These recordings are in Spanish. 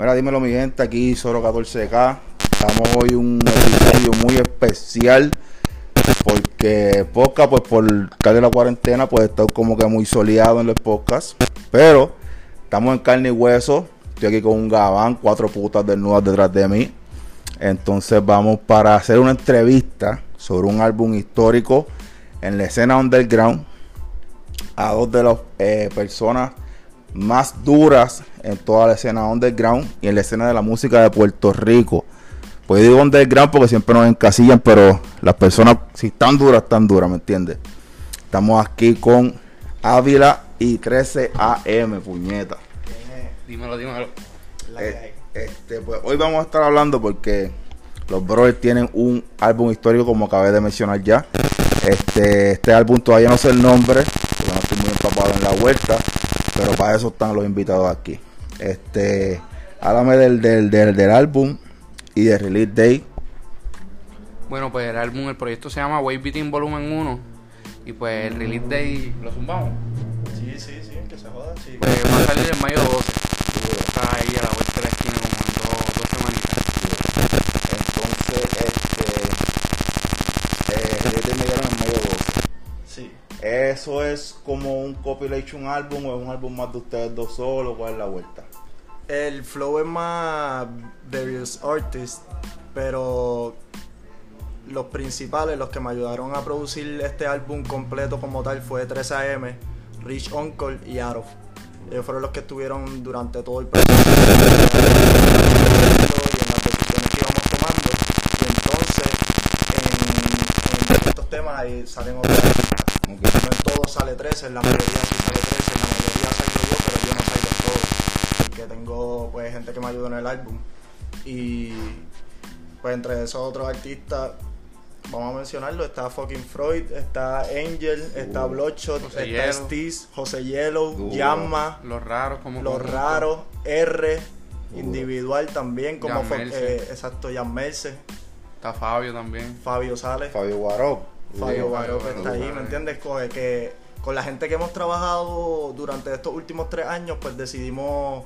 Mira, dímelo mi gente, aquí Soro 14K. Estamos hoy un episodio muy especial porque podcast, pues por de la cuarentena, pues está como que muy soleado en los podcasts. Pero estamos en carne y hueso. Estoy aquí con un gabán, cuatro putas desnudas detrás de mí. Entonces vamos para hacer una entrevista sobre un álbum histórico en la escena underground a dos de las eh, personas más duras en toda la escena underground y en la escena de la música de Puerto Rico. Pues digo underground porque siempre nos encasillan, pero las personas, si están duras, están duras, ¿me entiendes? Estamos aquí con Ávila y 13 AM, puñeta. Dímelo, dímelo. Eh, este, pues hoy vamos a estar hablando porque los brothers tienen un álbum histórico, como acabé de mencionar ya. Este, este álbum todavía no sé el nombre, porque no estoy muy empapado en la vuelta, pero para eso están los invitados aquí. Este, háblame del, del, del, del álbum y de Release Day. Bueno, pues el álbum, el proyecto se llama Wave Beating Volumen 1. Y pues el release day, ¿lo zumbamos? Sí, sí, sí, que se joda, sí. Pues va a salir en mayo 12. Está ahí a la vuelta de la esquina como en dos, dos semanitas. Entonces, ¿Eso es como un compilation álbum o es un álbum más de ustedes dos solos? ¿Cuál es la vuelta? El flow es más various artists, pero los principales, los que me ayudaron a producir este álbum completo como tal fue 3AM, Rich Uncle y Arov. Ellos fueron los que estuvieron durante todo el proceso y en las decisiones que íbamos tomando. Y entonces, en, en estos temas ahí salen otros No en todo sale 13, en la mayoría sí sale 13, en la mayoría salgo yo, pero yo no salgo en todo. Porque tengo pues gente que me ayuda en el álbum. Y pues entre esos otros artistas, vamos a mencionarlo, está fucking Freud, está Angel, está Bloodshot, José está. Steez, José Yellow, Duro. Ah, Yamma, Los raros, como. Los Raros, R, Duro. individual también, como Jan fue, Merce. eh, exacto, Jan Merce, Está Fabio también. Fabio Sales. Fabio Guaró. Fabio Fabio que está ahí, ¿me entiendes? Con, que con la gente que hemos trabajado durante estos últimos tres años, pues decidimos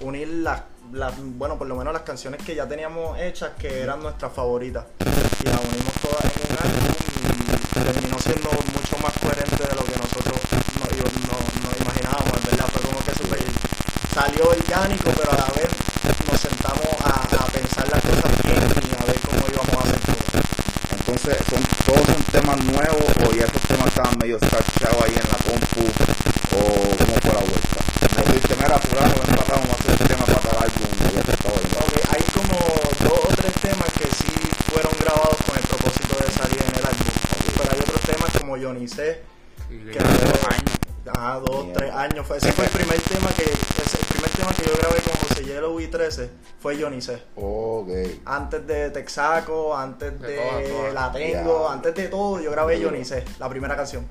unir las, las- bueno, por lo menos las canciones que ya teníamos hechas, que eran nuestras favoritas. Y las unimos todas en un álbum y terminó siendo mucho más coherente de lo que nosotros nos, no- nos imaginábamos, ¿verdad? Fue como que súper... Salió orgánico, pero a la vez nos sentamos a, a pensar las cosas bien y a ver cómo íbamos a hacer todo. Entonces, son, todos son temas nuevos o ya esos temas estaban medio escarchados ahí en la compu o cómo fue la vuelta. Me dijiste, mira, fulano, ven para acá, vamos a hacer el tema para tal álbum. y. Ok, hay como dos o tres temas que sí fueron grabados con el propósito de salir en el álbum. Pero hay otros temas como Johnny C. Que fue- dos años. Ah, dos, Mierda. tres años. Fue, ese fue el primer tema que ese- el primer tema que yo grabé con José Yellow y 13 fue Johnny C. Antes de Texaco, antes De de, todas, todas. La Tengo, antes de todo, yo grabé. Johnny C, la primera canción.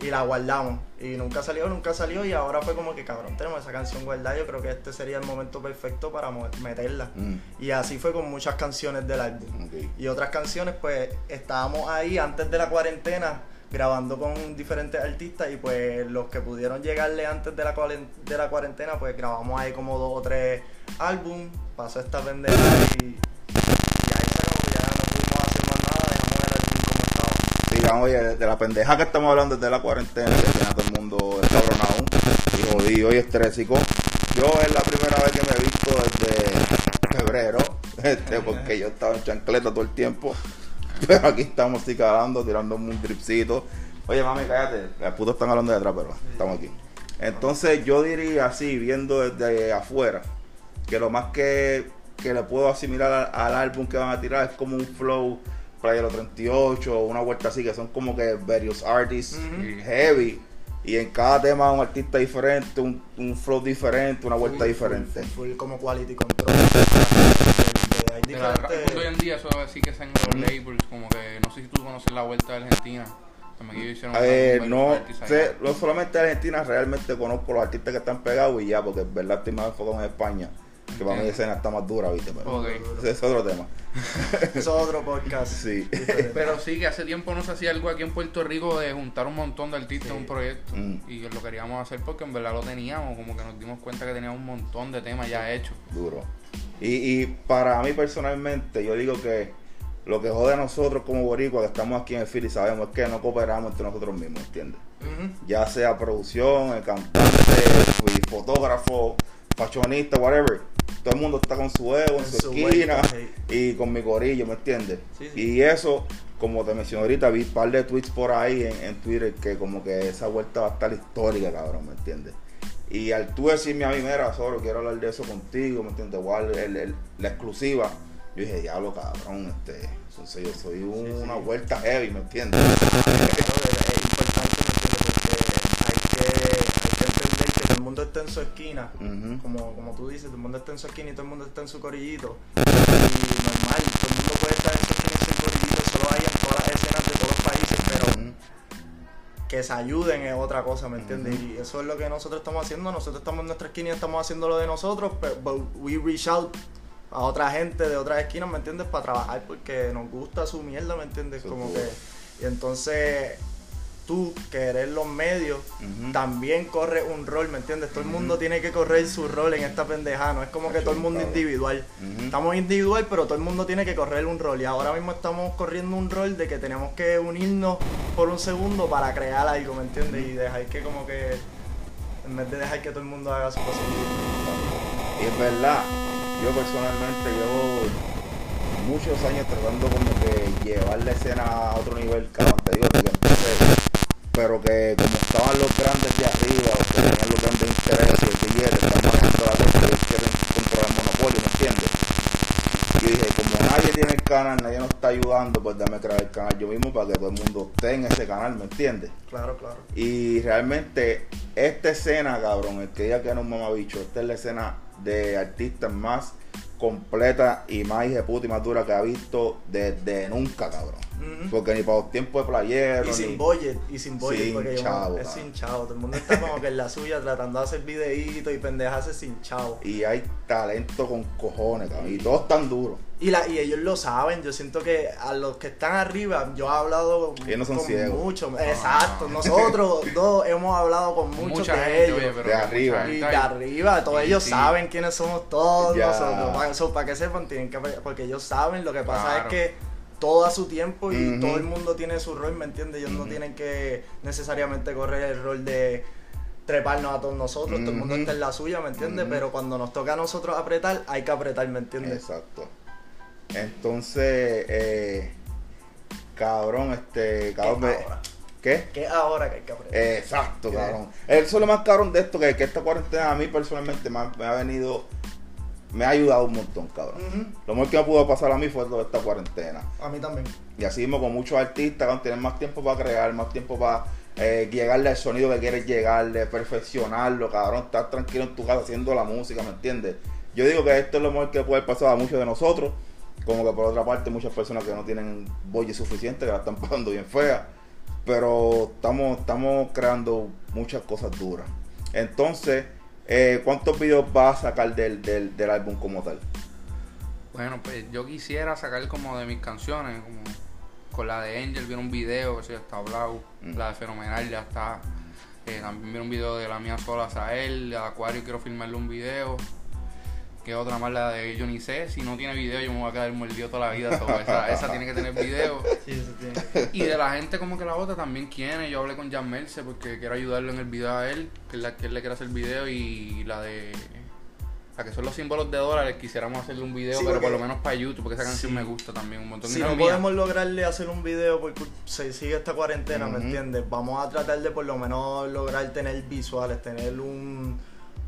Y la guardamos. Y nunca salió, nunca salió. Y ahora fue como que cabrón, tenemos esa canción guardada. Yo creo que este sería el momento perfecto para meterla. Mm, Y así fue con muchas canciones del álbum. Y otras canciones, pues estábamos ahí antes de la cuarentena grabando con diferentes artistas y pues los que pudieron llegarle antes de la, de la cuarentena, pues grabamos ahí como dos o tres álbum, pasó esta pendeja y, y ahí se acabó, ya no pudimos hacer más nada, dejamos el álbum como estaba. Digamos, oye, de la pendeja que estamos hablando desde la cuarentena, que tiene a todo el mundo escabronado y jodido y estrésico. Yo es la primera vez que me he visto desde febrero, este, porque yo estaba en chancleta todo el tiempo. Pero aquí estamos así calando, tirando un dripcito. Oye, mami, cállate. Las putas están hablando de atrás, pero estamos aquí. Entonces, yo diría así, viendo desde afuera, que lo más que, que le puedo asimilar al, al álbum que van a tirar es como un flow Playa los 38 o una vuelta así, que son como que varios artists heavy. Y en cada tema un artista diferente, un, un flow diferente, una vuelta diferente. Full como quality control. Hay diferentes... hoy en día eso sí que están los labels, como que no sé si tú conoces la vuelta de Argentina. También ellos hicieron Eh, un- no sé, no solamente de Argentina, realmente conozco los artistas que están pegados y ya, porque en verdad estoy más enfocado en España. Que para mí la escena está más dura, ¿viste? Pero Ok. ese es otro tema. Eso es otro podcast. Sí. diferente. Pero sí que hace tiempo no se hacía algo aquí en Puerto Rico de juntar un montón de artistas en un proyecto. Mm. Y lo queríamos hacer porque en verdad lo teníamos, como que nos dimos cuenta que teníamos un montón de temas ya hechos. Duro. Y, y para mí personalmente, yo digo que lo que jode a nosotros como boricuas que estamos aquí en el Philly sabemos es que no cooperamos entre nosotros mismos, ¿entiendes? Ya sea producción, el cantante, fotógrafo, fashionista, whatever. Todo el mundo está con su ego, en, su, esquina y con mi corillo, ¿me entiendes? Sí, sí. Y eso, como te mencioné ahorita, vi un par de tweets por ahí en, en Twitter que como que esa vuelta va a estar histórica, cabrón, ¿me entiendes? Y al tú decirme a mí, mira, solo quiero hablar de eso contigo, ¿me entiendes? Igual el- el- la exclusiva. Yo dije, diablo, cabrón, este, entonces yo soy un- Sí, sí. una vuelta heavy, ¿me entiendes? Es, importante, ¿me entiendes? Porque hay que, hay que entender que todo el mundo está en su esquina. Ujú. Como, como tú dices, todo el mundo está en su esquina y todo el mundo está en su corillito. Y normal, todo el mundo puede estar en su esquina y en su corillito. Solo hay que se ayuden es otra cosa, ¿me entiendes? Y eso es lo que nosotros estamos haciendo. Nosotros estamos en nuestra esquina y estamos haciendo lo de nosotros, pero we reach out a otra gente de otras esquinas, ¿me entiendes? Para trabajar porque nos gusta su mierda, ¿me entiendes? Como que... Y entonces tú, que eres los medios, también corres un rol, ¿me entiendes? Todo el mundo tiene que correr su rol en esta pendejada, no es como que todo el mundo individual. Estamos individual, pero todo el mundo tiene que correr un rol. Y ahora mismo estamos corriendo un rol de que tenemos que unirnos por un segundo para crear algo, ¿me entiendes? Y dejar que como que, en vez de dejar que todo el mundo haga su cosa. Y es verdad, yo personalmente llevo muchos años tratando como que llevar la escena a otro nivel, cabrón, te digo. Pero que como estaban los grandes de arriba, los que tenían los grandes intereses, el quiere, están manejando la cosa, ellos quieren controlar el monopolio, ¿me entiendes? Y dije, como nadie tiene el canal, nadie nos está ayudando, pues dame crear el canal yo mismo para que todo el mundo esté en ese canal, ¿me entiendes? Claro, claro. Y realmente, esta escena, cabrón, el que diga que no un mamabicho, esta es la escena de artistas más completa y más puta y más dura que ha visto desde nunca, cabrón. Porque ni para los tiempos de playero, Y ni... sin budget, y sin budget, Sin porque chavo, es sin chavo. Todo el mundo está como que en la suya tratando de hacer videitos y pendejas sin chavo. Y hay talento con cojones, cabrón. Y todos tan duros. Y, la, y ellos lo saben, yo siento que a los que están arriba, yo he hablado Ellos no son con ciegos. muchos, exacto, nosotros dos hemos hablado con muchos Mucha de gente, ellos. oye, pero De arriba. y de arriba, todos ellos sí. saben quiénes somos todos Ya. nosotros. Para, eso, para que sepan, tienen que porque ellos saben, lo que pasa Claro. es que todo a su tiempo y todo el mundo tiene su rol, ¿me entiendes? Ellos no tienen que necesariamente correr el rol de treparnos a todos nosotros, todo el mundo está en la suya, ¿me entiendes? Pero cuando nos toca a nosotros apretar, hay que apretar, ¿me entiendes? Exacto. Entonces, eh, cabrón, este, cabrón, ¿Qué ahora? ¿Qué? Que es ahora que hay que apretar. Exacto, ¿Qué? cabrón. Eso es lo más cabrón de esto, que, que esta cuarentena a mí personalmente me ha, me ha venido, me ha ayudado un montón, cabrón. Lo mejor que me pudo pasar a mí fue toda esta cuarentena. A mí también. Y así mismo con muchos artistas, cabrón, tienen más tiempo para crear, más tiempo para eh, llegarle al sonido que quieres llegarle, perfeccionarlo, cabrón, estar tranquilo en tu casa haciendo la música, ¿me entiendes? Yo digo que esto es lo mejor que puede pasar a muchos de nosotros, como que por otra parte muchas personas que no tienen bolle suficiente, que la están pasando bien fea, pero estamos, estamos creando muchas cosas duras. Entonces, eh, ¿cuántos videos vas a sacar del, del, del álbum como tal? Bueno, pues yo quisiera sacar como de mis canciones, como con la de Angel, vieron un video, que ya está hablado, Mm. la de Fenomenal ya está, eh, también vieron un video de la mía sola, Sael, de Acuario quiero filmarle un video, que otra más la de yo ni sé, si no tiene video yo me voy a quedar mordido toda la vida, so, esa, esa tiene que tener video. Sí, eso tiene. Y de la gente como que la otra también quiere, yo hablé con Jan Merce porque quiero ayudarlo en el video a él, que es la que él le quiere hacer el video y la de... La que son los símbolos de dólares, quisiéramos hacerle un video, Sí, pero por lo menos para YouTube, porque esa canción Sí. me gusta también un montón. Si no mía. podemos lograrle hacer un video porque se sigue esta cuarentena, ¿me entiendes? Vamos a tratar de por lo menos lograr tener visuales, tener un,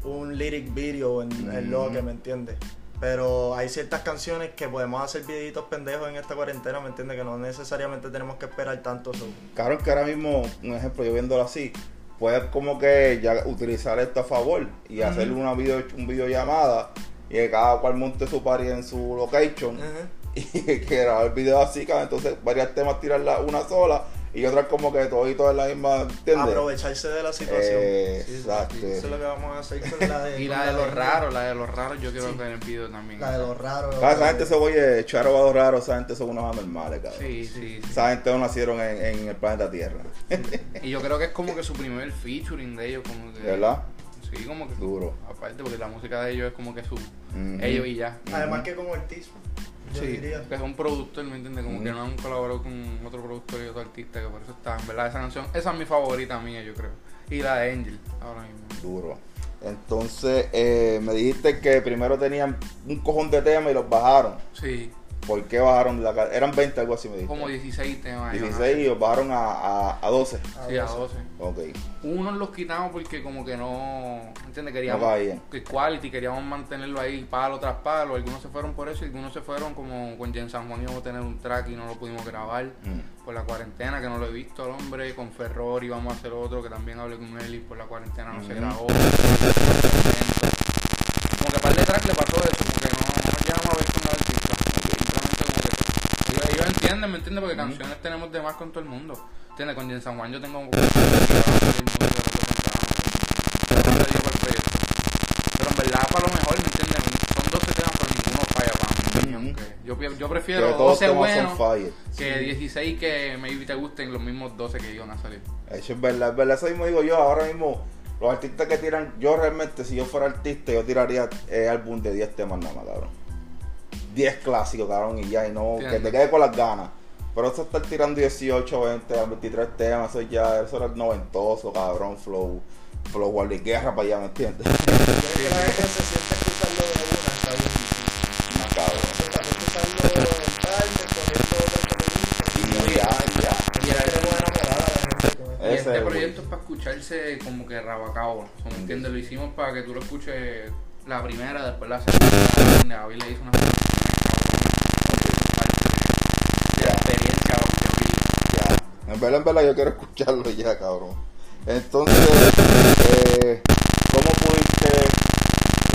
un lyric video en, en lo que, ¿me entiendes? Pero hay ciertas canciones que podemos hacer videitos pendejos en esta cuarentena, ¿me entiendes? Que no necesariamente tenemos que esperar tanto. so. Claro que ahora mismo, un ejemplo, yo viéndolo así, puedes como que ya utilizar esto a favor y Ujú. hacer una video, un videollamada y que cada cual monte su party en su location y que grabar video así, entonces varios temas tirarla una sola y otras como que todo y todo en la misma, ¿entiendes? Aprovecharse de la situación. Eh, Sí, exacto. Eso es lo que vamos a hacer con la de... Y la de los Angel. raros, la de los raros, yo quiero Sí. tener video también. La de los raros. Ah, esa gente se oye charo a los raros, esa gente son unos anormales, cabrón. Sí, sí, sí. Esa gente no nacieron en, en el planeta Tierra, Y yo creo que es como que su primer featuring de ellos, como que... ¿verdad? Sí, como que Duro. aparte porque la música de ellos es como que su Ujú. ellos y ya. Además que como artista, yo Sí, diría. que es un productor, ¿me entiendes? Como que no han colaborado con otro productor y otro artista, que por eso está, en verdad, esa canción, esa es mi favorita mía, yo creo. Y la de Angel, ahora mismo. Duro. Entonces, eh, me dijiste que primero tenían un cojón de temas y los bajaron. Sí, ¿Por qué bajaron la Eran 20, algo así me dijiste. como 16 temas. iban a 16 y los bajaron a, a, a 12. Sí, a 12. Ok. Unos los quitamos porque como que no, ¿entiendes? Queríamos No que quality, queríamos mantenerlo ahí palo tras palo. Algunos se fueron por eso y algunos se fueron como con Jen San Juan íbamos a tener un track y no lo pudimos grabar Mm. por la cuarentena, que no lo he visto al hombre. Con Ferror íbamos a hacer otro que también hablé con él y por la cuarentena no se Ujú. grabó. Como que par de track le pasó eso, como que no, no llegamos a ver con artista. Simplemente como que ellos, entienden, ¿me entiendes? Porque canciones tenemos de más con todo el mundo. ¿Entiendes? Con Jen San Juan yo tengo un poco de pero en verdad para lo mejor, ¿me entiendes? Son 12 temas, pero ninguno falla para mí. Yo, yo prefiero todos los 12 temas buenos que 16 que maybe te gusten los mismos 12 que iban a salir. Eso es verdad, es verdad. Eso mismo digo yo. Ahora mismo, los artistas que tiran. Yo realmente, si yo fuera artista, yo tiraría el álbum de 10 temas nada más, cabrón. 10 clásicos, cabrón, y ya. Y no, que Entiendo. te quede con las ganas. Pero eso estar tirando 18, 20, 23 temas, eso ya, eso era noventoso, cabrón, flow. Flow Guerra para allá, ¿me entiendes? Yo creo que la gente se siente escucharlo de una, está bien difícil. No, cabrón. En tarde, otro que te guste. Y ya, ya. Y ya queremos enamorar a la gente con esto. Y Ese este es, proyecto es para escucharse como que rabacabo. O sea, ¿me entiendes? Lo hicimos para que tú lo escuches la primera, después la segunda. David le hizo una de la experiencia porque Ya. En verdad, en verdad, yo quiero escucharlo ya, cabrón. Entonces, eh, ¿cómo pudiste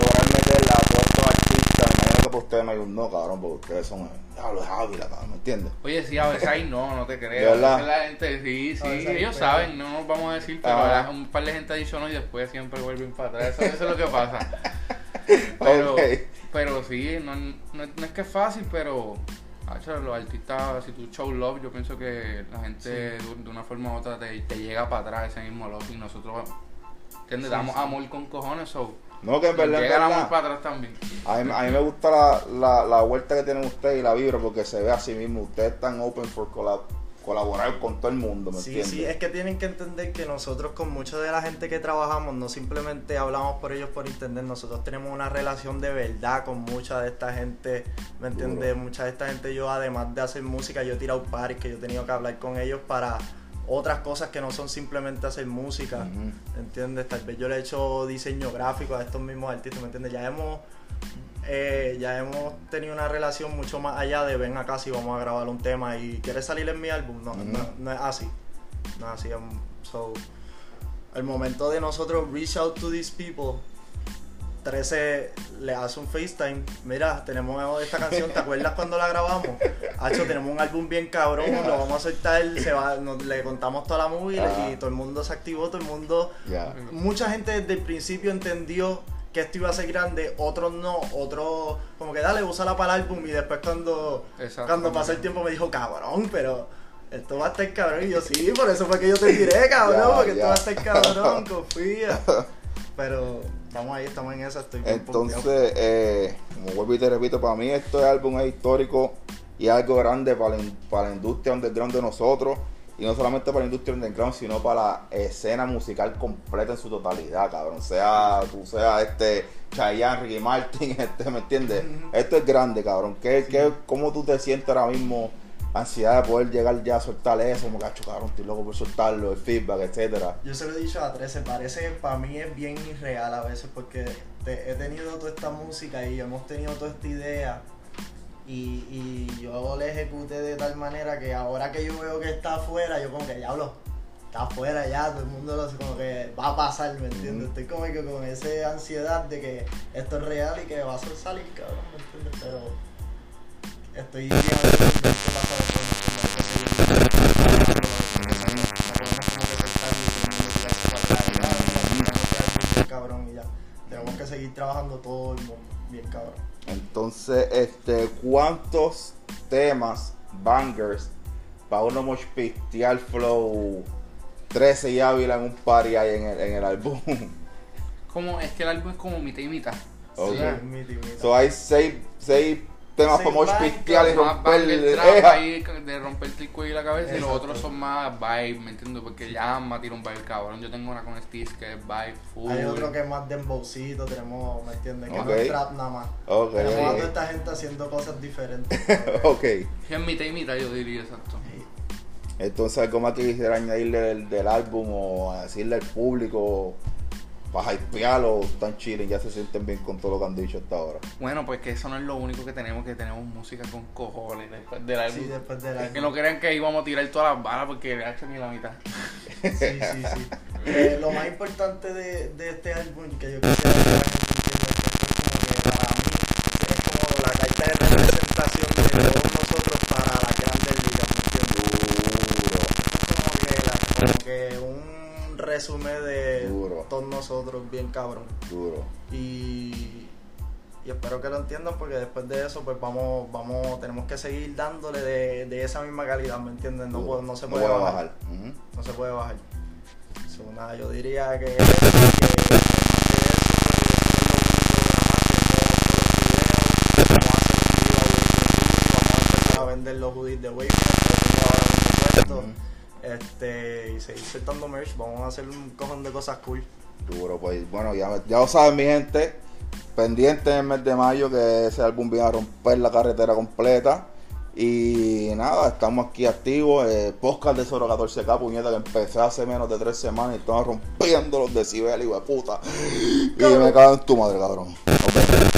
lograr meterla a todos estos artistas? Me imagino que por ustedes hay un no, cabrón, porque ustedes son diablo de Ávila, cabrón, ¿me entiendes? Oye, sí, a veces hay no, no te ¿De creas. verdad? A veces la gente, sí, sí, ellos saben, no nos vamos a decir, pero la- un par de gente ha dicho no y después siempre vuelven para atrás. Eso, eso es lo que pasa. Pero, pero sí, no, no, no es que es fácil, pero hacho, los artistas, si tú show love, yo pienso que la gente de, de una forma u otra te, te llega para atrás ese mismo love y nosotros, ¿entiendes? Sí, Damos sí. amor con cojones, so, No, que en verdad, en llega el amor verdad, para atrás también. a mí, a mí me gusta la, la, la vuelta que tienen ustedes y la vibra porque se ve así mismo. Ustedes están open for collab- colaborar con todo el mundo, ¿me Sí, entiendes? sí, es que tienen que entender que nosotros con mucha de la gente que trabajamos no simplemente hablamos por ellos por internet, nosotros tenemos una relación de verdad con mucha de esta gente, ¿me entiendes? Mucha de esta gente yo además de hacer música, yo he tirado pares que yo he tenido que hablar con ellos para otras cosas que no son simplemente hacer música, Ujú. ¿entiendes? Tal vez yo le he hecho diseño gráfico a estos mismos artistas, ¿me entiendes? Ya hemos eh, ya hemos tenido una relación mucho más allá de ven acá si vamos a grabar un tema y quieres salir en mi álbum. No, Ujú. no, no es así. No es así. um, So, el momento de nosotros reach out to these people, 13 le hace un FaceTime. Mira, tenemos esta canción, ¿te acuerdas cuando la grabamos? Hacho, tenemos un álbum bien cabrón, lo vamos a soltar, se va, nos- le contamos toda la movie Ah. y todo el mundo se activó, todo el mundo mucha gente desde el principio entendió que esto iba a ser grande, otros no, otros como que dale, úsala para el álbum y después cuando, cuando pasó el tiempo me dijo, cabrón, pero esto va a estar cabrón. Y yo, sí, por eso fue que yo te tiré, cabrón, Ya, porque esto va a estar cabrón, confía. Pero estamos ahí, estamos en esa, estoy. Entonces, eh, como vuelvo y te repito, para mí este álbum es histórico y algo grande para la, in- para la industria underground de nosotros. Y no solamente para la industria underground, sino para la escena musical completa en su totalidad, cabrón. Sea tú sea este Chayanne, Ricky Martin, este, ¿me entiendes? Esto es grande, cabrón. ¿Qué, qué, ¿Cómo tú te sientes ahora mismo? Ansiedad de poder llegar ya a soltar eso, como cacho, cabrón, estoy loco por soltarlo, el feedback, etcétera. Yo se lo he dicho a 13, parece que para mí es bien irreal a veces porque te- he tenido toda esta música y hemos tenido toda esta idea y, y yo la ejecuté de tal manera que ahora que yo veo que está afuera, yo como que diablo, está afuera ya, todo el mundo lo como que va a pasar, ¿me entiendes? Estoy como que con esa ansiedad de que esto es real y que va a salir, cabrón, ¿me entiendes? Pero estoy bien contento que pasa después, ¿me entiendes? Hay que seguir trabajando, no podemos como que soltarlo y todo el mundo tirarse para atrás, y, ah, mira, tenemos que hacer bien cabrón y ya. Tenemos que seguir trabajando todo el mundo bien cabrón. Entonces, este, ¿cuántos temas, bangers, para uno mosh pistear flow 13 y Ávila en un party ahí en el, en el álbum? Como, es que el álbum es como mitad y mitad. Ok. Sí, miti, miti. So hay seis, seis temas bancos, pistear y romper el trap de romper el cuello y la cabeza y los otros son más vibe, ¿me entiendes? Porque Llama tira un vibe cabrón. Yo tengo una con Steve que es vibe full. Hay otro que es más dembowcito, tenemos, ¿me entiendes? Que no es trap nada más. Ok, tenemos a toda esta gente haciendo cosas diferentes. Ok. Es mitad y mitad, yo diría, exacto. Entonces, ¿algo más que quisiera añadirle del, del álbum o decirle al público para hypearlo? Están chilling, ya se sienten bien con todo lo que han dicho hasta ahora. Bueno, pues que eso no es lo único que tenemos, que tenemos música con cojones después del álbum. Sí, después del Es que álbum. no crean que íbamos a tirar todas las balas porque le ha hecho ni la mitad. Sí, sí, sí. Eh, lo más importante de, de este álbum que yo quisiera que es como que para mí es como la carta de representación de todos nosotros para las grandes ligas, como que, la- como que un resumen Duro. todos nosotros bien cabrón. duro. Y, y espero que lo entiendan porque después de eso pues vamos, vamos, tenemos que seguir dándole de, de esa misma calidad, ¿me entienden? No, puedo- no se puede puede bajar. Ujú. No se puede bajar. So, nada, yo diría que, que pues, los hoodies de que tengo ahora mismo puestos. Este, y seguir soltando merch, vamos a hacer un cojón de cosas cool. Duro, pues bueno, ya, ya lo saben mi gente. Pendiente en el mes de mayo que ese álbum viene a romper la carretera completa. Y nada, estamos aquí activos. Eh, podcast de Soro 14K, puñeta, que empecé hace menos de tres semanas y estamos rompiendo los decibeles, hijo de puta. Y me cago en tu madre, cabrón. Vemos.